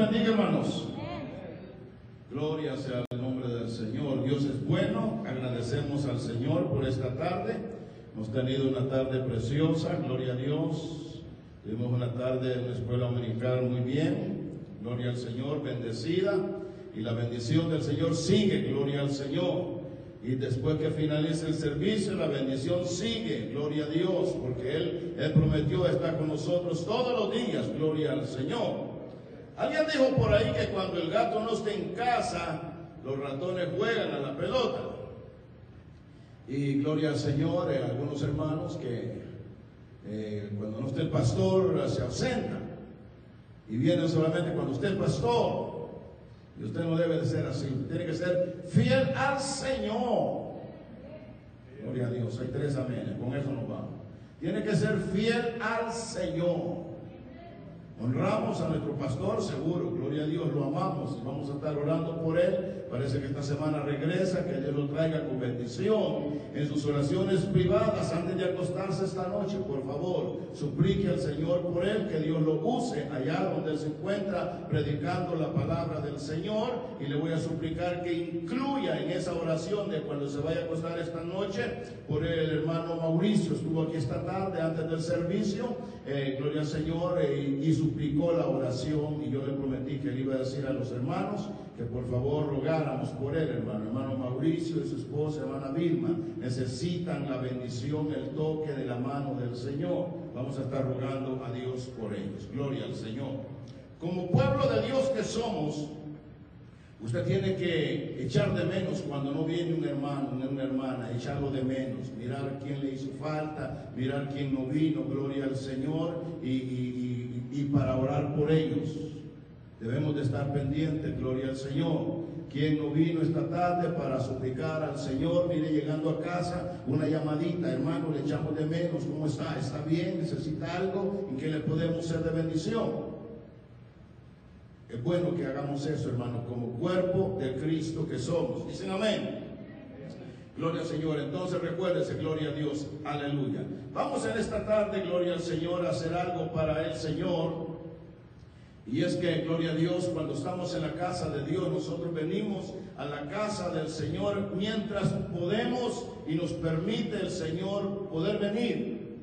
Hermanos. Gloria sea el nombre del Señor. Dios es bueno. Agradecemos al Señor por esta tarde. Hemos tenido una tarde preciosa. Gloria a Dios. Tuvimos una tarde en la escuela dominical muy bien. Gloria al Señor, bendecida. Y la bendición del Señor sigue. Gloria al Señor. Y después que finalice el servicio, la bendición sigue. Gloria a Dios. Porque Él, Él prometió estar con nosotros todos los días. Gloria al Señor. Alguien dijo por ahí que cuando el gato no esté en casa, los ratones juegan a la pelota. Y gloria al Señor, eh, algunos hermanos que eh, cuando no esté el pastor se ausentan y vienen solamente cuando esté el pastor. Y usted no debe de ser así, tiene que ser fiel al Señor. Gloria a Dios, hay tres amenes, con eso nos vamos. Tiene que ser fiel al Señor. Honramos a nuestro pastor, seguro, gloria a Dios, lo amamos y vamos a estar orando por él. Parece que esta semana regresa, que Dios lo traiga con bendición en sus oraciones privadas antes de acostarse esta noche. Por favor, suplique al Señor por él, que Dios lo use allá donde él se encuentra predicando la palabra del Señor. Y le voy a suplicar que incluya en esa oración de cuando se vaya a acostar esta noche por el hermano Mauricio. Estuvo aquí esta tarde antes del servicio. Eh, gloria al Señor eh, y, y suplicó la oración y yo le prometí que le iba a decir a los hermanos que por favor rogáramos por él, hermano. Hermano Mauricio y su esposa, hermana Vilma, necesitan la bendición, el toque de la mano del Señor. Vamos a estar rogando a Dios por ellos. Gloria al Señor. Como pueblo de Dios que somos, usted tiene que echar de menos cuando no viene un hermano, una hermana, echarlo de menos, mirar quién le hizo falta, mirar quién no vino, gloria al Señor, y, y, y, para orar por ellos. Debemos de estar pendientes, gloria al Señor. Quien no vino esta tarde para suplicar al Señor, viene llegando a casa, una llamadita, hermano, le echamos de menos, ¿cómo está? ¿Está bien? ¿Necesita algo? ¿En qué le podemos ser de bendición? Es bueno que hagamos eso, hermano, como cuerpo de Cristo que somos. Dicen amén. Gloria al Señor. Entonces recuérdese, gloria a Dios. Aleluya. Vamos en esta tarde, gloria al Señor, a hacer algo para el Señor. Y es que, gloria a Dios, cuando estamos en la casa de Dios, nosotros venimos a la casa del Señor mientras podemos y nos permite el Señor poder venir.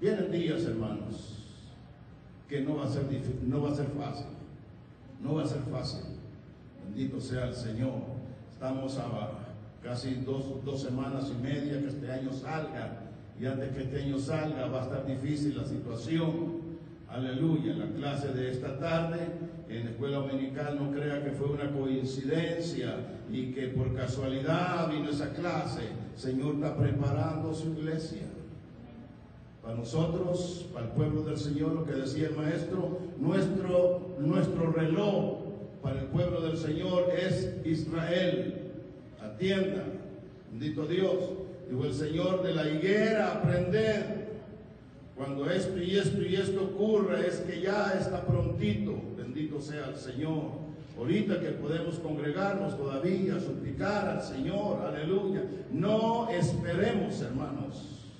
Vienen días, hermanos, que no va a ser, no va a ser fácil. No va a ser fácil. Bendito sea el Señor. Estamos a casi dos, dos semanas y media que este año salga. Y antes que este año salga va a estar difícil la situación. Aleluya, la clase de esta tarde en la escuela dominical no crea que fue una coincidencia y que por casualidad vino esa clase. Señor está preparando su iglesia. Para nosotros, para el pueblo del Señor, lo que decía el maestro, nuestro, nuestro reloj para el pueblo del Señor es Israel. Atienda, bendito Dios. Dijo el Señor de la higuera, aprended cuando esto y esto y esto ocurra es que ya está prontito, bendito sea el Señor. Ahorita que podemos congregarnos todavía, suplicar al Señor, aleluya. No esperemos, hermanos,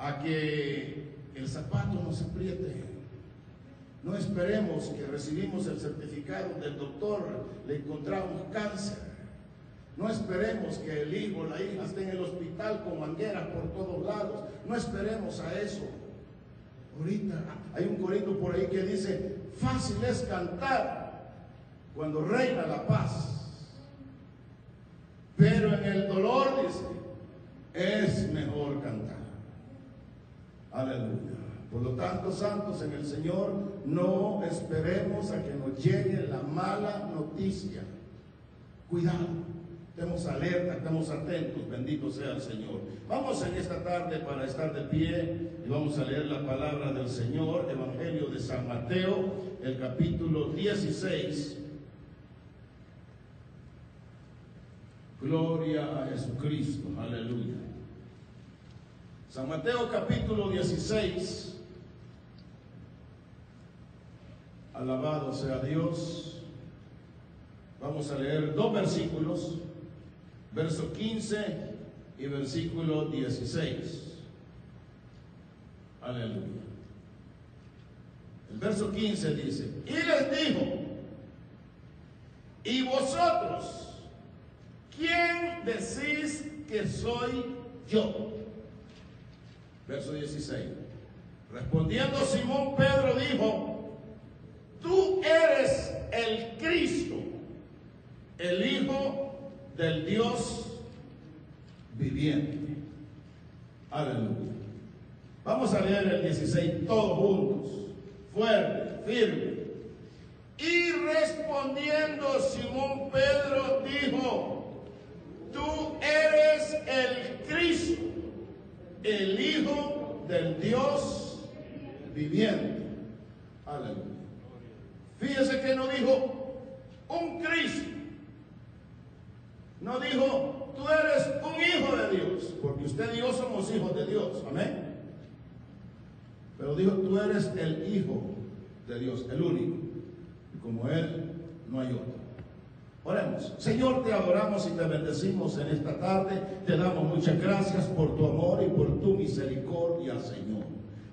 a que el zapato nos apriete. No esperemos que recibimos el certificado del doctor, le encontramos cáncer. No esperemos que el hijo la hija esté en el hospital con mangueras por todos lados. No esperemos a eso. Ahorita hay un corito por ahí que dice, fácil es cantar cuando reina la paz. Pero en el dolor, dice, es mejor cantar. Aleluya. Por lo tanto, santos en el Señor, no esperemos a que nos llegue la mala noticia. Cuidado. Estemos alerta, estemos atentos, bendito sea el Señor. Vamos en esta tarde para estar de pie y vamos a leer la palabra del Señor, Evangelio de San Mateo, el capítulo 16. Gloria a Jesucristo, aleluya. San Mateo capítulo 16. Alabado sea Dios. Vamos a leer dos versículos verso 15 y versículo 16. Aleluya. El verso 15 dice, y les dijo, ¿y vosotros quién decís que soy yo? Verso 16. Respondiendo Simón Pedro dijo, tú eres el Cristo, el Hijo del Dios viviente. Aleluya. Vamos a leer el 16 todos juntos, fuerte, firme. Y respondiendo Simón Pedro dijo, tú eres el Cristo, el Hijo del Dios viviente. Aleluya. Fíjese que no dijo un Cristo. No dijo, tú eres un hijo de Dios, porque usted y yo somos hijos de Dios. Amén. Pero dijo, tú eres el hijo de Dios, el único. Y como Él, no hay otro. Oremos. Señor, te adoramos y te bendecimos en esta tarde. Te damos muchas gracias por tu amor y por tu misericordia, Señor.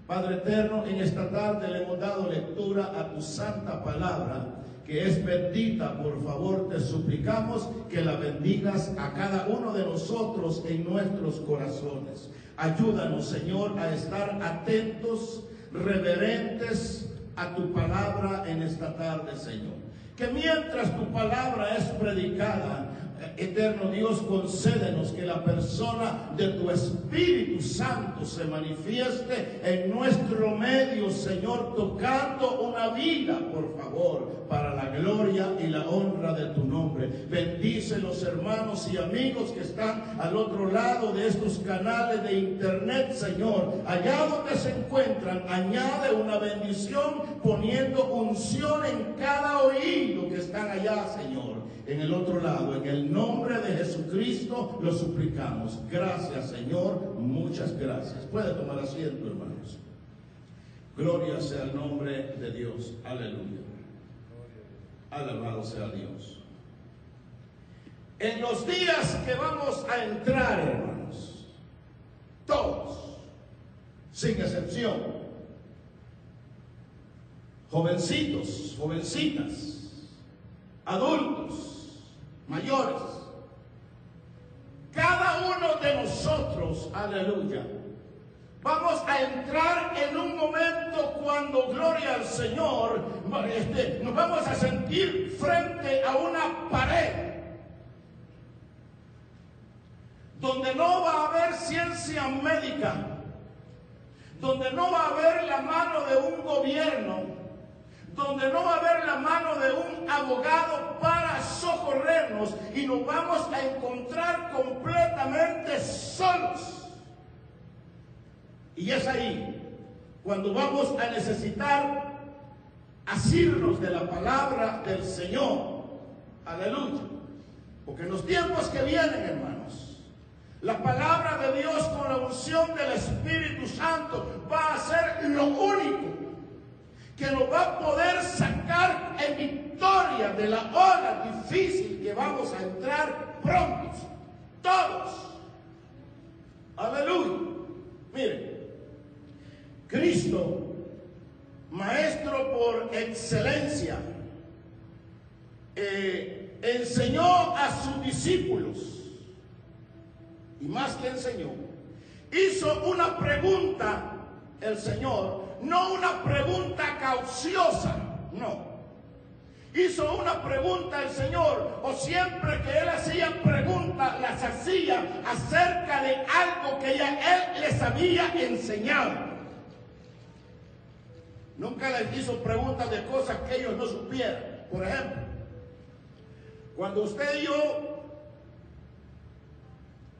Padre eterno, en esta tarde le hemos dado lectura a tu santa palabra que es bendita, por favor te suplicamos que la bendigas a cada uno de nosotros en nuestros corazones. Ayúdanos, Señor, a estar atentos, reverentes a tu palabra en esta tarde, Señor. Que mientras tu palabra es predicada, Eterno Dios, concédenos que la persona de tu Espíritu Santo se manifieste en nuestro medio, Señor, tocando una vida, por favor, para la gloria y la honra de tu nombre. Bendice los hermanos y amigos que están al otro lado de estos canales de internet, Señor. Allá donde se encuentran, añade una bendición poniendo unción en cada oído que están allá, Señor en el otro lado. En el nombre de Jesucristo lo suplicamos. Gracias, Señor. Muchas gracias. Puede tomar asiento, hermanos. Gloria sea el nombre de Dios. Aleluya. Alabado sea Dios. En los días que vamos a entrar, hermanos, todos, sin excepción, jovencitos, jovencitas, adultos, mayores. Cada uno de nosotros, aleluya, vamos a entrar en un momento cuando, gloria al Señor, este, nos vamos a sentir frente a una pared. Donde no va a haber ciencia médica, donde no va a haber la mano de un gobierno, donde no va a haber la mano de un abogado para socorrernos y nos vamos a encontrar completamente solos. Y es ahí cuando vamos a necesitar asirnos de la palabra del Señor. Aleluya. Porque en los tiempos que vienen, hermanos, la palabra de Dios con la unción del Espíritu Santo va a ser lo único que nos va a poder sacar en victoria de la hora difícil que vamos a entrar pronto. Todos. Aleluya. Miren, Cristo, maestro por excelencia, eh, enseñó a sus discípulos, y más que enseñó, hizo una pregunta el Señor no una pregunta cauciosa, no. Hizo una pregunta el Señor, o siempre que Él hacía preguntas, las hacía acerca de algo que ya Él les había enseñado. Nunca les hizo preguntas de cosas que ellos no supieran. Por ejemplo, cuando usted y yo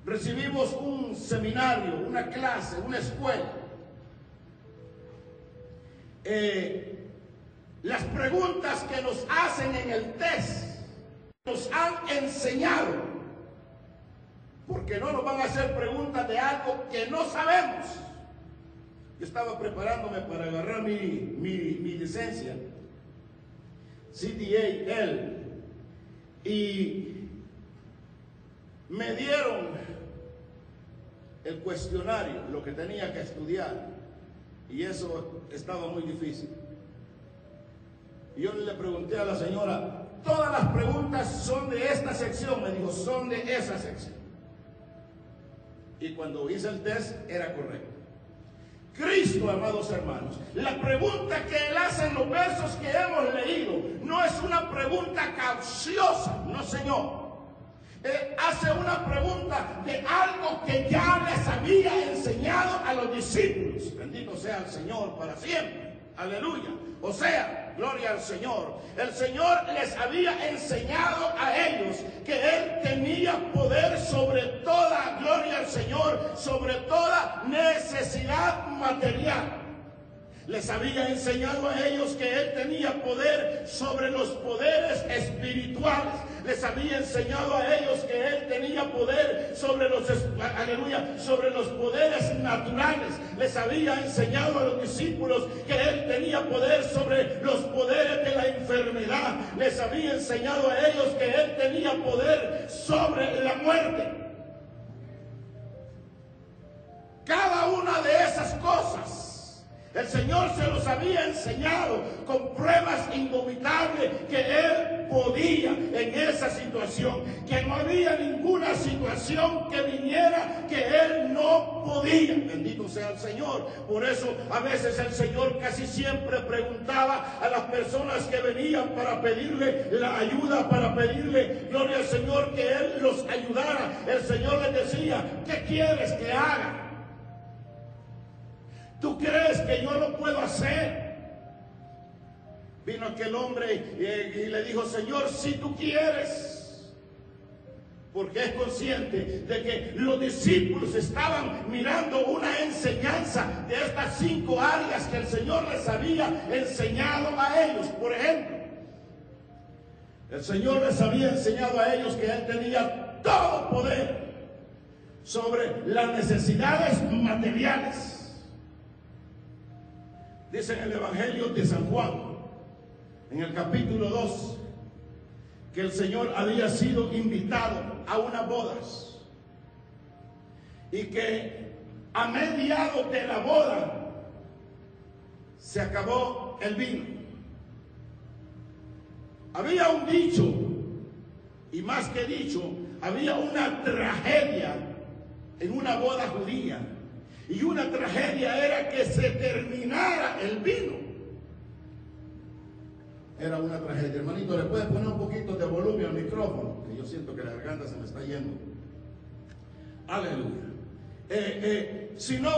recibimos un seminario, una clase, una escuela, eh, las preguntas que nos hacen en el test nos han enseñado, porque no nos van a hacer preguntas de algo que no sabemos. Yo estaba preparándome para agarrar mi, mi, licencia, CDA, L, y me dieron el cuestionario, lo que tenía que estudiar. Y eso estaba muy difícil. Yo le pregunté a la señora, todas las preguntas son de esta sección. Me dijo, son de esa sección. Y cuando hice el test, era correcto. Cristo, amados hermanos, la pregunta que él hace en los versos que hemos leído no es una pregunta cauciosa, no señor. Él hace una pregunta de algo que ya les había enseñado a los discípulos. Bendito sea el Señor para siempre. Aleluya. O sea, gloria al Señor. El Señor les había enseñado a ellos que Él tenía poder sobre toda, gloria al Señor, sobre toda necesidad material les había enseñado a ellos que Él tenía poder sobre los poderes espirituales. Les había enseñado a ellos que Él tenía poder sobre los, aleluya, sobre los poderes naturales. Les había enseñado a los discípulos que Él tenía poder sobre los poderes de la enfermedad. Les había enseñado a ellos que Él tenía poder sobre la muerte. Cada una de esas cosas el Señor se los había enseñado con pruebas indubitables que Él podía en esa situación, que no había ninguna situación que viniera que Él no podía. Bendito sea el Señor. Por eso a veces el Señor casi siempre preguntaba a las personas que venían para pedirle la ayuda, para pedirle gloria al Señor que Él los ayudara. El Señor les decía, ¿qué quieres que haga? ¿Tú crees que yo lo puedo hacer? Vino aquel hombre y, le dijo, Señor, si tú quieres porque es consciente de que los discípulos estaban mirando una enseñanza de estas cinco áreas que el Señor les había enseñado a ellos. Por ejemplo, el Señor les había enseñado a ellos que Él tenía todo poder sobre las necesidades materiales Dice en el Evangelio de San Juan, en el capítulo 2, que el Señor había sido invitado a unas bodas y que a mediado de la boda se acabó el vino. Había un dicho, y más que dicho, había una tragedia en una boda judía y una tragedia era que se terminara el vino. Era una tragedia. Hermanito, ¿le puede poner un poquito de volumen al micrófono? Que yo siento que la garganta se me está yendo. Aleluya. Eh, eh, si no,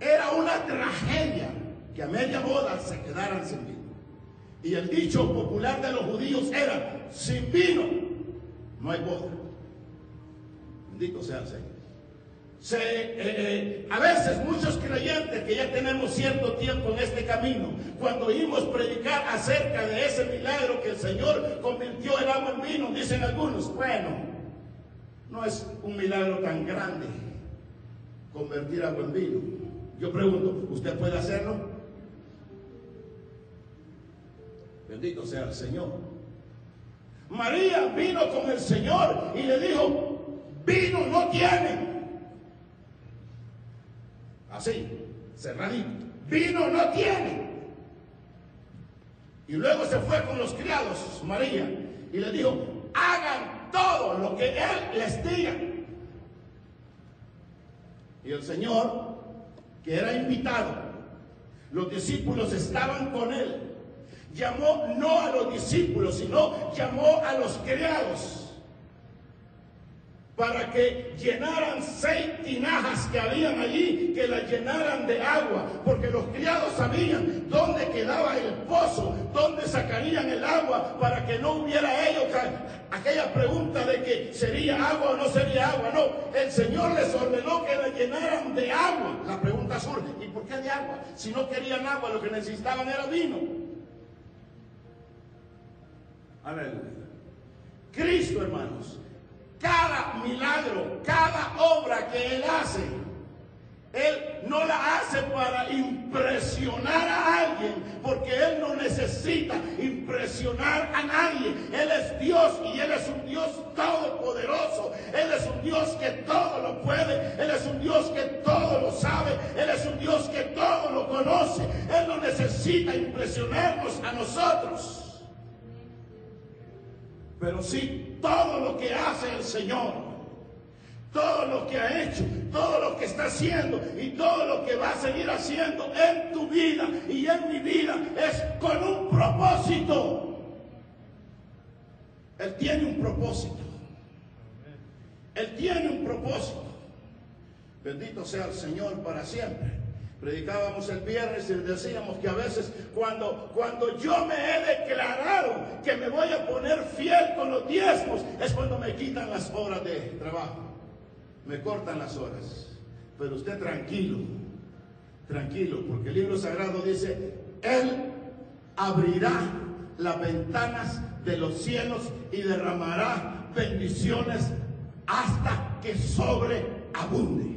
era una tragedia que a media boda se quedaran sin vino. Y el dicho popular de los judíos era, sin vino no hay boda. Bendito sea el Señor. Eh, eh, a veces muchos creyentes que ya tenemos cierto tiempo en este camino, cuando oímos predicar acerca de ese milagro que el Señor convirtió el agua en vino, dicen algunos, bueno, no es un milagro tan grande convertir agua en vino. Yo pregunto, ¿usted puede hacerlo? Bendito sea el Señor. María vino con el Señor y le dijo, vino no tiene. Así, cerradito. Vino no tiene. Y luego se fue con los criados, María, y le dijo, hagan todo lo que Él les diga. Y el Señor, que era invitado, los discípulos estaban con Él. Llamó no a los discípulos, sino llamó a los criados para que llenaran seis tinajas que habían allí, que las llenaran de agua, porque los criados sabían dónde quedaba el pozo, dónde sacarían el agua, para que no hubiera ellos aquella pregunta de que sería agua o no sería agua. No, el Señor les ordenó que la llenaran de agua. La pregunta surge, ¿y por qué de agua? Si no querían agua, lo que necesitaban era vino. Aleluya. Cristo, hermanos, cada milagro, cada obra que Él hace, Él no la hace para impresionar a alguien, porque Él no necesita impresionar a nadie. Él es Dios y Él es un Dios todopoderoso. Él es un Dios que todo lo puede. Él es un Dios que todo lo sabe. Él es un Dios que todo lo conoce. Él no necesita impresionarnos a nosotros. Pero sí, todo lo que hace el Señor, todo lo que ha hecho, todo lo que está haciendo y todo lo que va a seguir haciendo en tu vida y en mi vida es con un propósito. Él tiene un propósito. Él tiene un propósito. Bendito sea el Señor para siempre. Predicábamos el viernes y decíamos que a veces cuando, cuando yo me he declarado que me voy a poner fiel con los diezmos, es cuando me quitan las horas de trabajo. Me cortan las horas. Pero usted tranquilo, tranquilo, porque el libro sagrado dice, Él abrirá las ventanas de los cielos y derramará bendiciones hasta que sobreabunde.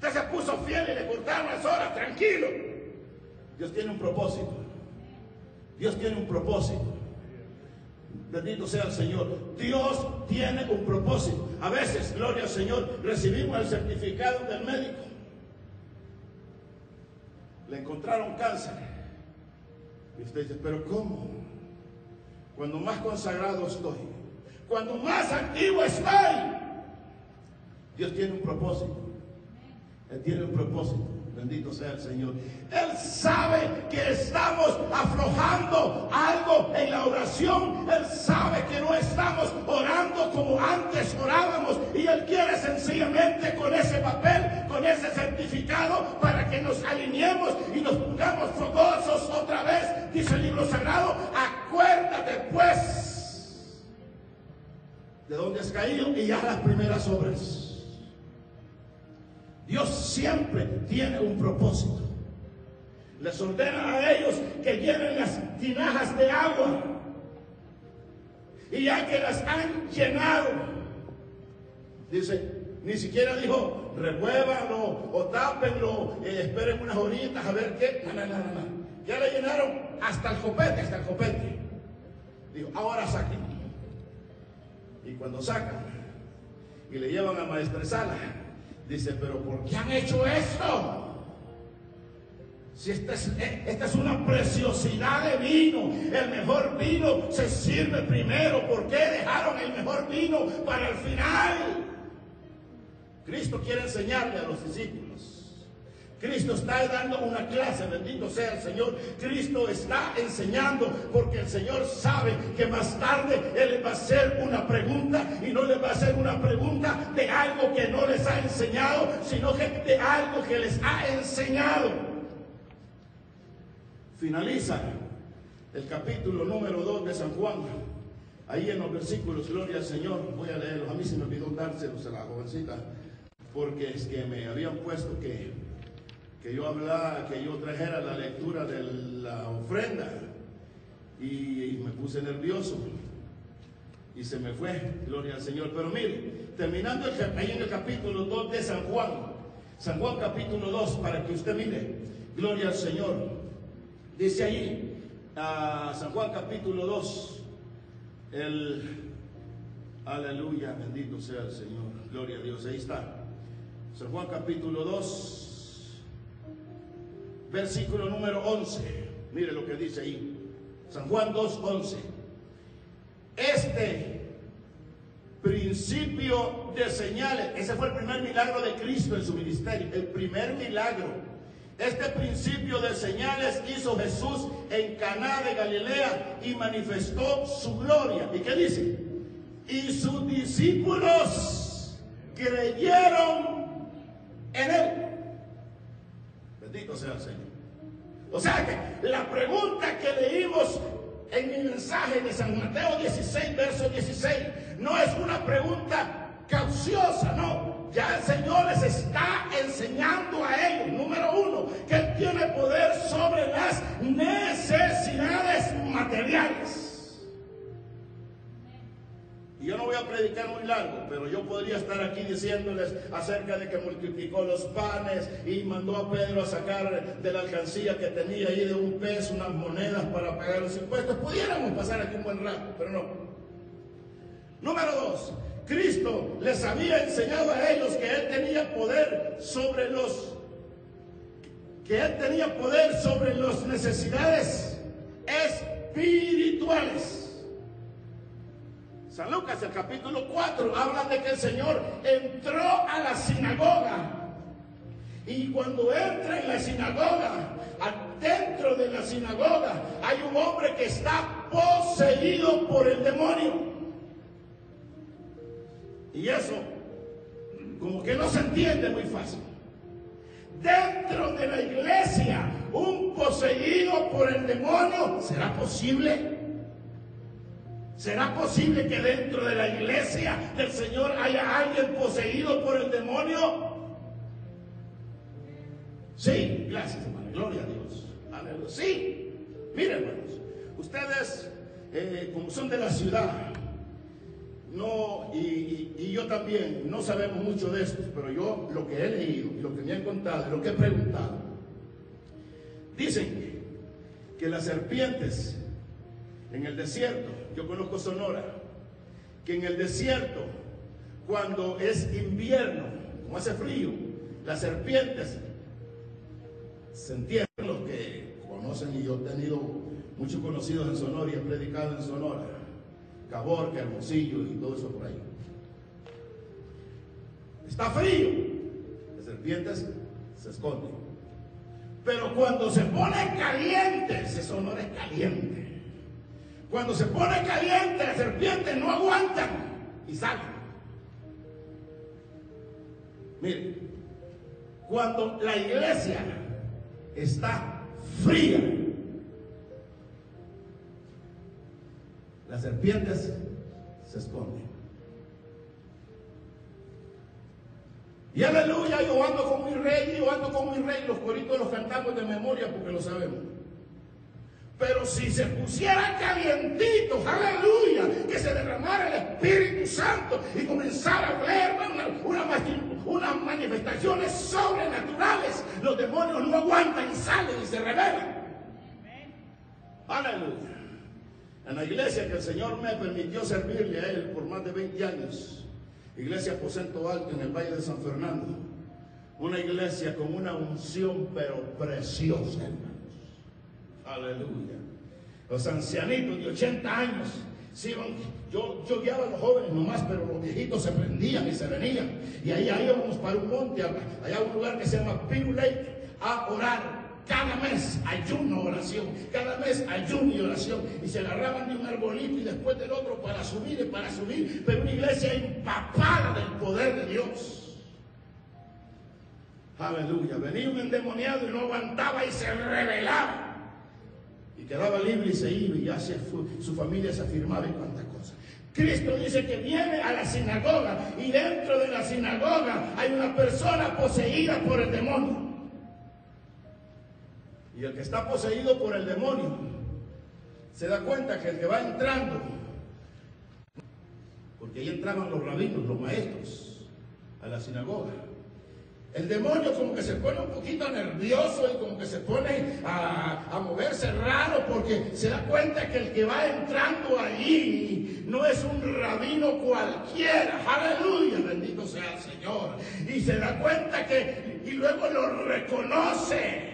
Usted se puso fiel y le cortaron las horas, tranquilo. Dios tiene un propósito. Dios tiene un propósito. Bendito sea el Señor. Dios tiene un propósito. A veces, gloria al Señor, recibimos el certificado del médico. Le encontraron cáncer. Y usted dice, pero ¿cómo? Cuando más consagrado estoy, cuando más activo estoy, Dios tiene un propósito. Él tiene un propósito. Bendito sea el Señor. Él sabe que estamos aflojando algo en la oración. Él sabe que no estamos orando como antes orábamos. Y Él quiere sencillamente con ese papel, con ese certificado, para que nos alineemos y nos pongamos fogosos otra vez. Dice el libro sagrado, acuérdate pues de dónde has caído y ya las primeras obras. Dios siempre tiene un propósito. Les ordena a ellos que llenen las tinajas de agua. Y ya que las han llenado, dice, ni siquiera dijo, remuévanlo o tápenlo, eh, esperen unas horitas a ver qué. No, no, no, no. Ya le llenaron hasta el copete, hasta el copete. Dijo, ahora saquen. Y cuando sacan y le llevan a maestresala, Dice, pero ¿por qué han hecho esto? Si esta es, eh, esta es, una preciosidad de vino, el mejor vino se sirve primero. ¿Por qué dejaron el mejor vino para el final? Cristo quiere enseñarle a los discípulos Cristo está dando una clase, bendito sea el Señor. Cristo está enseñando porque el Señor sabe que más tarde Él les va a hacer una pregunta y no les va a hacer una pregunta de algo que no les ha enseñado, sino de algo que les ha enseñado. Finaliza el capítulo número 2 de San Juan. Ahí en los versículos, gloria al Señor, voy a leerlos. A mí se me olvidó dárselos a la jovencita, porque es que me habían puesto que que yo hablara, que yo trajera la lectura de la ofrenda y, me puse nervioso y se me fue, gloria al Señor. Pero mire, terminando ahí en el capítulo 2 de San Juan, San Juan capítulo 2, para que usted mire, gloria al Señor. Dice ahí, a San Juan capítulo 2, el aleluya, bendito sea el Señor, gloria a Dios, ahí está. San Juan capítulo 2, versículo número 11. Mire lo que dice ahí. San Juan 2.11. Este principio de señales, ese fue el primer milagro de Cristo en su ministerio, el primer milagro. Este principio de señales hizo Jesús en Caná de Galilea y manifestó su gloria. ¿Y qué dice? Y sus discípulos creyeron en él. Bendito sea el Señor. O sea que la pregunta que leímos en mi mensaje de San Mateo 16, verso 16, no es una pregunta cauciosa, no. Ya el Señor les está enseñando a ellos, número uno, que Él tiene poder sobre las necesidades materiales. Y yo no voy a predicar muy largo, pero yo podría estar aquí diciéndoles acerca de que multiplicó los panes y mandó a Pedro a sacar de la alcancía que tenía ahí de un peso unas monedas para pagar los impuestos. Pudiéramos pasar aquí un buen rato, pero no. Número dos, Cristo les había enseñado a ellos que Él tenía poder sobre los que él tenía poder sobre las necesidades espirituales. San Lucas, el capítulo 4, habla de que el Señor entró a la sinagoga. Y cuando entra en la sinagoga, dentro de la sinagoga hay un hombre que está poseído por el demonio. Y eso, como que no se entiende muy fácil. Dentro de la iglesia, un poseído por el demonio, ¿será posible? ¿Será posible que dentro de la iglesia del Señor haya alguien poseído por el demonio? Sí, gracias hermano, gloria a Dios. Sí, miren hermanos, ustedes eh, como son de la ciudad, no, y, yo también, no sabemos mucho de esto, pero yo lo que he leído y lo que me han contado y lo que he preguntado, dicen que las serpientes en el desierto, yo conozco Sonora, que en el desierto, cuando es invierno, como hace frío, las serpientes se entierran los que conocen y yo he tenido muchos conocidos en Sonora y he predicado en Sonora, Caborca, Hermosillo y todo eso por ahí. Está frío, las serpientes se esconden. Pero cuando se pone caliente, ese Sonora es caliente. Cuando se pone caliente, las serpientes no aguantan y salen. Mire, cuando la iglesia está fría, las serpientes se esconden. Y aleluya, yo ando con mi rey, yo ando con mi rey, los coritos los cantamos de memoria porque lo sabemos. Pero si se pusiera calientito, aleluya, que se derramara el Espíritu Santo y comenzara a ver unas manifestaciones sobrenaturales, los demonios no aguantan y salen y se rebelan. Aleluya. En la iglesia que el Señor me permitió servirle a Él por más de 20 años, iglesia Aposento Alto en el Valle de San Fernando, una iglesia con una unción pero preciosa, Aleluya. Los ancianitos de 80 años, yo, yo guiaba a los jóvenes nomás, pero los viejitos se prendían y se venían. Y ahí, íbamos para un monte, allá un lugar que se llama Piro Lake, a orar. Cada mes ayuno, oración. Cada mes ayuno y oración. Y se agarraban de un arbolito y después del otro para subir y para subir. Pero una iglesia empapada del poder de Dios. Aleluya. Venía un endemoniado y no aguantaba y se rebelaba quedaba libre y se iba y ya su familia se afirmaba en cuantas cosas. Cristo dice que viene a la sinagoga y dentro de la sinagoga hay una persona poseída por el demonio. Y el que está poseído por el demonio se da cuenta que el que va entrando, porque ahí entraban los rabinos, los maestros, a la sinagoga, el demonio como que se pone un poquito nervioso y como que se pone a, moverse raro porque se da cuenta que el que va entrando allí no es un rabino cualquiera. Aleluya, bendito sea el Señor. Y se da cuenta que, y luego lo reconoce.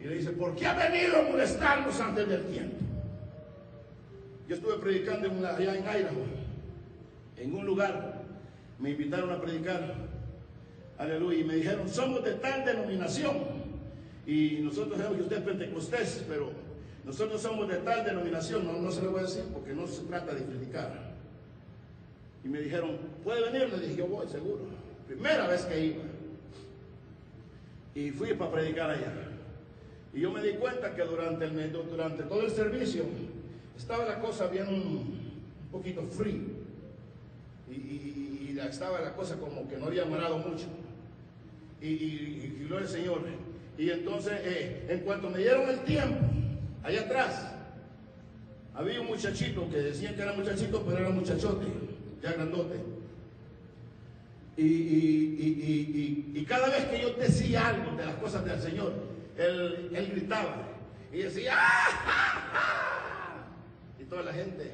Y le dice, ¿por qué ha venido a molestarnos antes del tiempo? Yo estuve predicando allá en Idaho, en un lugar. Me invitaron a predicar Aleluya. Y me dijeron, somos de tal denominación. Y nosotros sabemos que usted es pentecostés, pero nosotros somos de tal denominación. No, no se lo voy a decir porque no se trata de criticar. Y me dijeron, ¿puede venir? Le dije, yo voy, seguro. Primera vez que iba. Y fui para predicar allá. Y yo me di cuenta que durante, el, durante todo el servicio estaba la cosa bien un poquito frío. Y, y, estaba la cosa como que no había amarado mucho y, gloria al Señor. Y entonces, eh, en cuanto me dieron el tiempo, allá atrás, había un muchachito que decían que era muchachito, pero era muchachote, ya grandote. Y, y, cada vez que yo decía algo de las cosas del Señor, él, él gritaba y decía, ¡Ah, y toda la gente.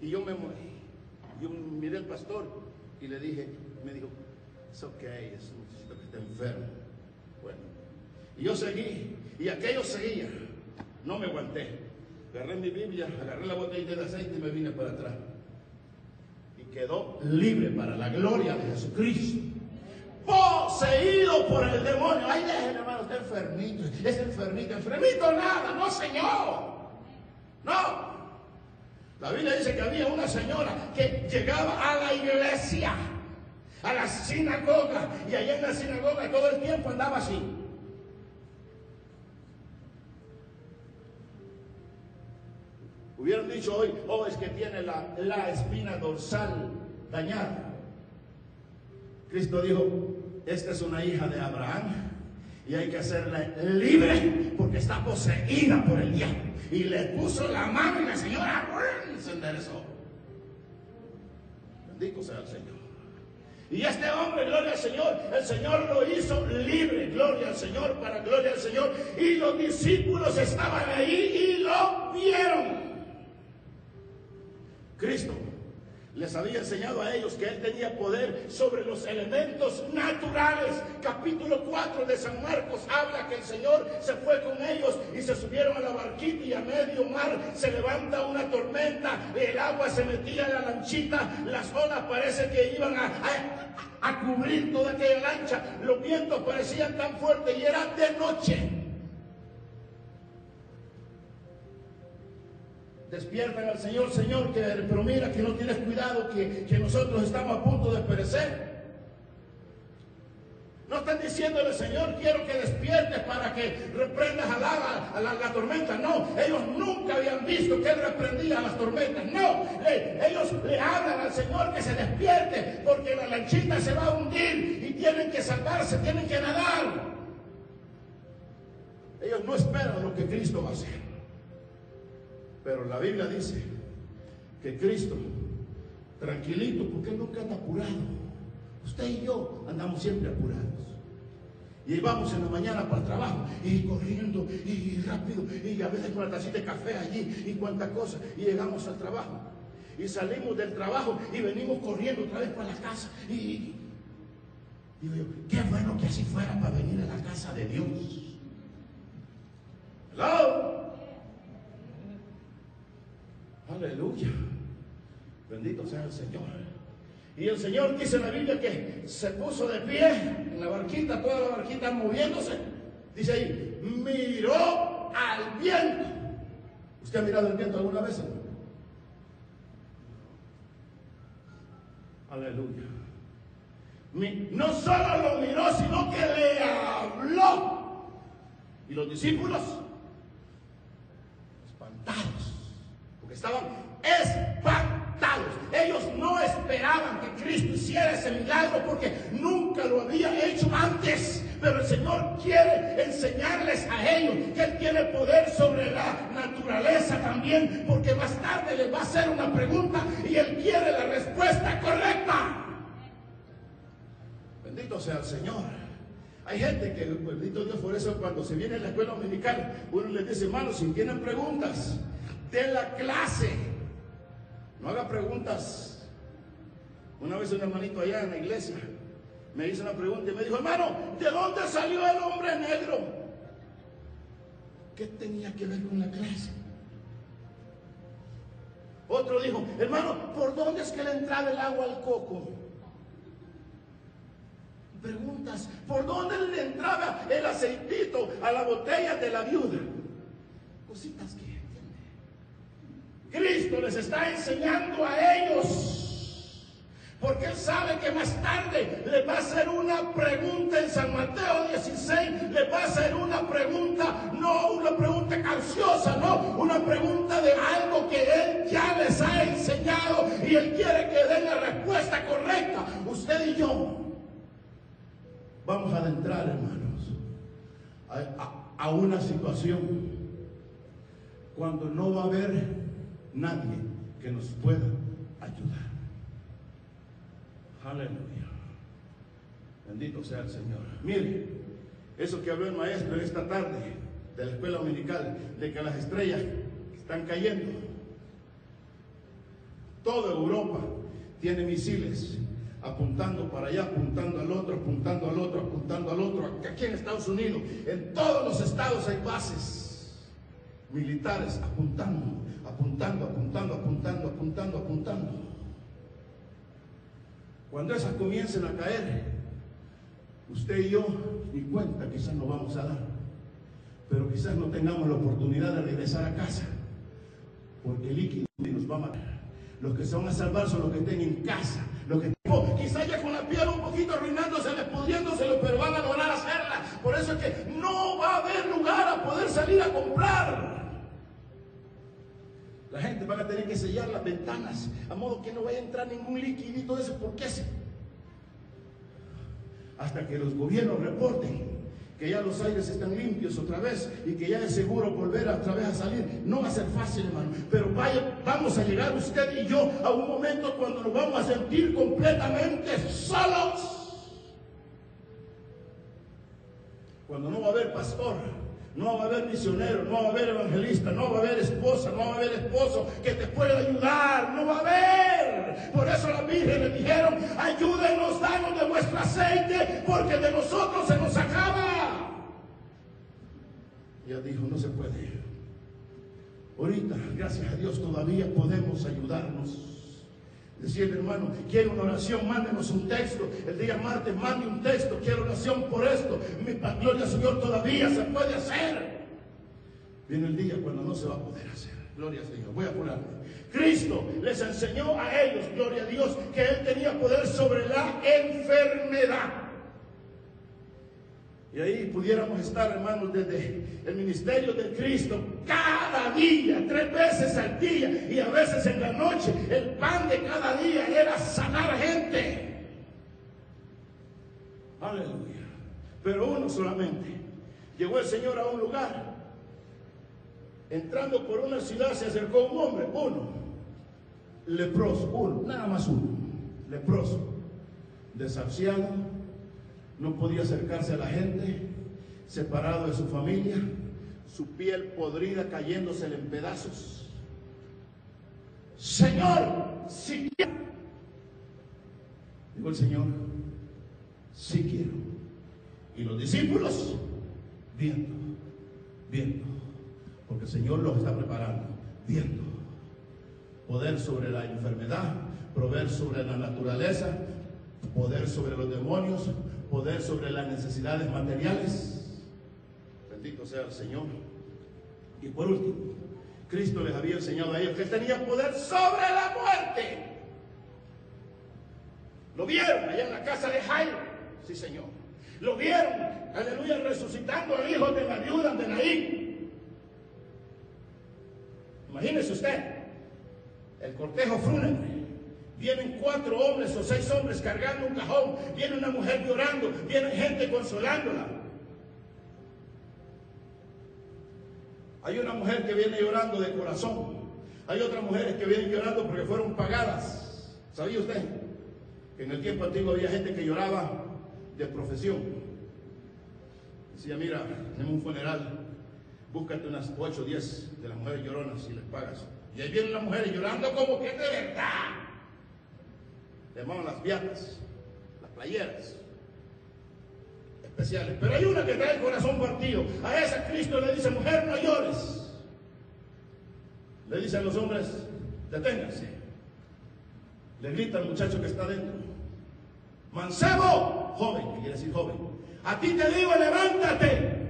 Y yo me yo miré al pastor y le dije, me dijo, es ok, es un muchachito que está enfermo. Bueno, y yo seguí, y aquello seguía. No me aguanté. Agarré mi Biblia, agarré la botella de aceite y me vine para atrás. Y quedó libre para la gloria de Jesucristo. Poseído por el demonio. Ay, déjenme, hermano, está enfermito. Es enfermito. Enfermito nada, no, señor. No. La Biblia dice que había una señora que llegaba a la iglesia, a la sinagoga, y allá en la sinagoga todo el tiempo andaba así. Hubieran dicho hoy, oh, es que tiene la, la espina dorsal dañada. Cristo dijo, esta es una hija de Abraham y hay que hacerla libre porque está poseída por el diablo. Y le puso la mano y la señora se enderezó. Bendito sea el Señor. Y este hombre, gloria al Señor, el Señor lo hizo libre, gloria al Señor, para gloria al Señor. Y los discípulos estaban ahí y lo vieron. Cristo les había enseñado a ellos que Él tenía poder sobre los elementos naturales. Capítulo 4 de San Marcos habla que el Señor se fue con ellos y se subieron a la barquita y a medio mar se levanta una tormenta, el agua se metía en la lanchita, las olas parece que iban a, a, a cubrir toda aquella lancha, los vientos parecían tan fuertes y era de noche. Despiertan al Señor, Señor, que, pero mira que no tienes cuidado, que, que nosotros estamos a punto de perecer. No están diciéndole, Señor, quiero que despiertes para que reprendas a la, a la, tormenta. No, ellos nunca habían visto que Él reprendía a las tormentas. No, ellos le hablan al Señor que se despierte porque la lanchita se va a hundir y tienen que salvarse, tienen que nadar. Ellos no esperan lo que Cristo va a hacer. Pero la Biblia dice que Cristo, tranquilito, porque Él nunca anda apurado. Usted y yo andamos siempre apurados. Y vamos en la mañana para el trabajo, y corriendo, y rápido, y a veces con la tacita de café allí, y cuánta cosa, y llegamos al trabajo. Y salimos del trabajo y venimos corriendo otra vez para la casa. Y digo yo, qué bueno que así fuera para venir a la casa de Dios. Hello. Aleluya. Bendito sea el Señor. Y el Señor dice en la Biblia que se puso de pie en la barquita, toda la barquita moviéndose. Dice ahí, miró al viento. ¿Usted ha mirado el viento alguna vez? Aleluya. No solo lo miró, sino que le habló. Y los discípulos, espantados estaban espantados. Ellos no esperaban que Cristo hiciera ese milagro porque nunca lo había hecho antes. Pero el Señor quiere enseñarles a ellos que Él tiene poder sobre la naturaleza también, porque más tarde les va a hacer una pregunta y Él quiere la respuesta correcta. Bendito sea el Señor. Hay gente que, bendito Dios, por eso cuando se viene a la escuela dominical, uno les dice, hermanos, si tienen preguntas, de la clase. No haga preguntas. Una vez un hermanito allá en la iglesia me hizo una pregunta y me dijo, hermano, ¿de dónde salió el hombre negro? ¿Qué tenía que ver con la clase? Otro dijo, hermano, ¿por dónde es que le entraba el agua al coco? Preguntas, ¿por dónde le entraba el aceitito a la botella de la viuda? Cositas que Cristo les está enseñando a ellos. Porque Él sabe que más tarde le va a hacer una pregunta en San Mateo 16, le va a hacer una pregunta, no una pregunta cauciosa, no, una pregunta de algo que Él ya les ha enseñado y Él quiere que den la respuesta correcta. Usted y yo vamos a adentrar, hermanos, a una situación cuando no va a haber nadie que nos pueda ayudar. Aleluya. Bendito sea el Señor. Mire, eso que habló el maestro esta tarde de la escuela dominical, de que las estrellas están cayendo. Toda Europa tiene misiles apuntando para allá, apuntando al otro, apuntando al otro, apuntando al otro. Aquí en Estados Unidos, en todos los estados hay bases militares apuntando, apuntando, apuntando, apuntando, apuntando, apuntando. Cuando esas comiencen a caer, usted y yo ni cuenta quizás nos vamos a dar, pero quizás no tengamos la oportunidad de regresar a casa, porque el líquido nos va a matar. Los que se van a salvar son los que estén en casa, los que quizás ya con la piel un poquito arruinándose, pudriéndoselo, pero van a lograr hacerla. Por eso es que no va a haber lugar a poder salir a comprar. La gente va a tener que sellar las ventanas, a modo que no vaya a entrar ningún líquido de eso. ¿Por qué? Hasta que los gobiernos reporten que ya los aires están limpios otra vez y que ya es seguro volver otra vez a salir. No va a ser fácil, hermano, pero vaya, vamos a llegar usted y yo a un momento cuando nos vamos a sentir completamente solos. Cuando no va a haber pastor, no va a haber misionero, no va a haber evangelista, no va a haber esposa, no va a haber esposo que te pueda ayudar, no va a haber. Por eso las le dijeron, ayúdenos, danos de vuestro aceite, porque de nosotros se nos acaba. Ella dijo, no se puede. Ahorita, gracias a Dios, todavía podemos ayudarnos. Decía hermano, quiero una oración, mándenos un texto. El día martes mande un texto, quiero oración por esto. Mi gloria Señor todavía se puede hacer. Viene el día cuando no se va a poder hacer. Gloria al Señor. Voy a apurarme. Cristo les enseñó a ellos, gloria a Dios, que Él tenía poder sobre la enfermedad. Y ahí pudiéramos estar, hermanos, desde el ministerio de Cristo, cada día, tres veces al día y a veces en la noche. El pan de cada día era sanar gente. Aleluya. Pero uno solamente. Llegó el Señor a un lugar. Entrando por una ciudad se acercó un hombre, uno. Leproso, uno, nada más uno. Leproso. Desahuciado no podía acercarse a la gente, separado de su familia, su piel podrida cayéndosele en pedazos. Señor, si quiero. Dijo el Señor, si quiero. Y los discípulos, viendo, viendo, porque el Señor los está preparando, viendo. Poder sobre la enfermedad, poder sobre la naturaleza, poder sobre los demonios, poder sobre las necesidades materiales. Bendito sea el Señor. Y por último, Cristo les había enseñado a ellos que tenía poder sobre la muerte. Lo vieron allá en la casa de Jairo. Sí, Señor. Lo vieron, aleluya, resucitando al hijo de la viuda de Naín. Imagínese usted, el cortejo fúnebre Vienen cuatro hombres o seis hombres cargando un cajón. Viene una mujer llorando. Viene gente consolándola. Hay una mujer que viene llorando de corazón. Hay otras mujeres que vienen llorando porque fueron pagadas. ¿Sabía usted? En el tiempo antiguo había gente que lloraba de profesión. Decía, mira, en un funeral, búscate unas ocho o diez de las mujeres lloronas y les pagas. Y ahí vienen las mujeres llorando como que de verdad llamaban las viatas, las playeras especiales. Pero hay una que trae el corazón partido. A esa Cristo le dice, mujer, no llores. Le dicen a los hombres, deténganse. Le grita al muchacho que está dentro. Mancebo, joven, que quiere decir joven. A ti te digo, levántate.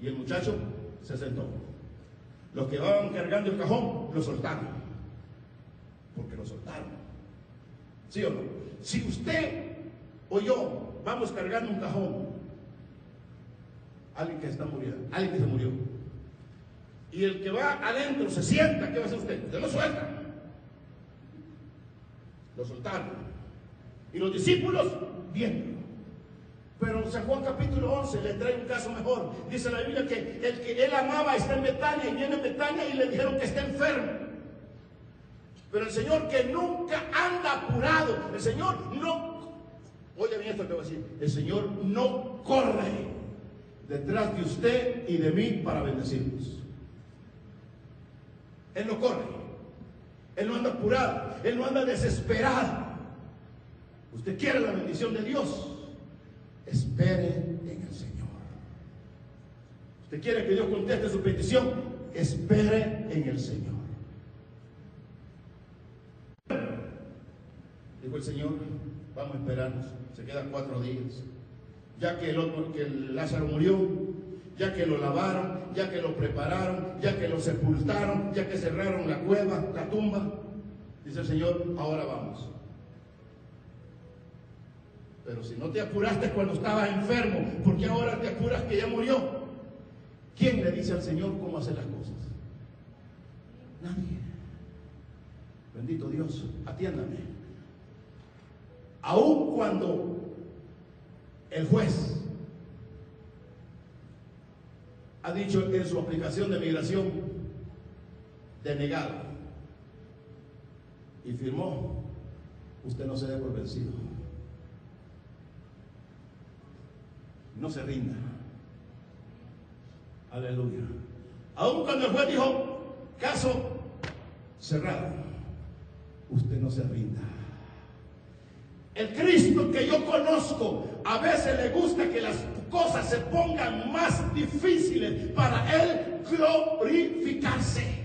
Y el muchacho se sentó. Los que iban cargando el cajón lo soltaron. Porque lo soltaron. ¿Sí o no? Si usted o yo vamos cargando un cajón, alguien que está muriendo, alguien que se murió, y el que va adentro se sienta, ¿qué va a hacer usted? Usted lo suelta. Lo soltaron. Y los discípulos, viendo. Pero San Juan capítulo 11 le trae un caso mejor. Dice la Biblia que el que él amaba está en Betania y viene en Betania y le dijeron que está enfermo. Pero el Señor que nunca anda apurado, el Señor no, oye bien esto que voy a decir, el Señor no corre detrás de usted y de mí para bendecirnos. Él no corre, Él no anda apurado, Él no anda desesperado. Usted quiere la bendición de Dios, espere en el Señor. Usted quiere que Dios conteste su petición, espere en el Señor. Dijo el Señor, vamos a esperarnos, se quedan cuatro días. Ya que el, otro, que el Lázaro murió, ya que lo lavaron, ya que lo prepararon, ya que lo sepultaron, ya que cerraron la cueva, la tumba, dice el Señor, ahora vamos. Pero si no te apuraste cuando estabas enfermo, ¿por qué ahora te apuras que ya murió? ¿Quién le dice al Señor cómo hacer las cosas? Nadie. Bendito Dios, atiéndame. Aun cuando el juez ha dicho en su aplicación de migración denegado y firmó, usted no se dé por vencido. No se rinda. Aleluya. Aun cuando el juez dijo, caso cerrado, usted no se rinda. El Cristo que yo conozco a veces le gusta que las cosas se pongan más difíciles para Él glorificarse.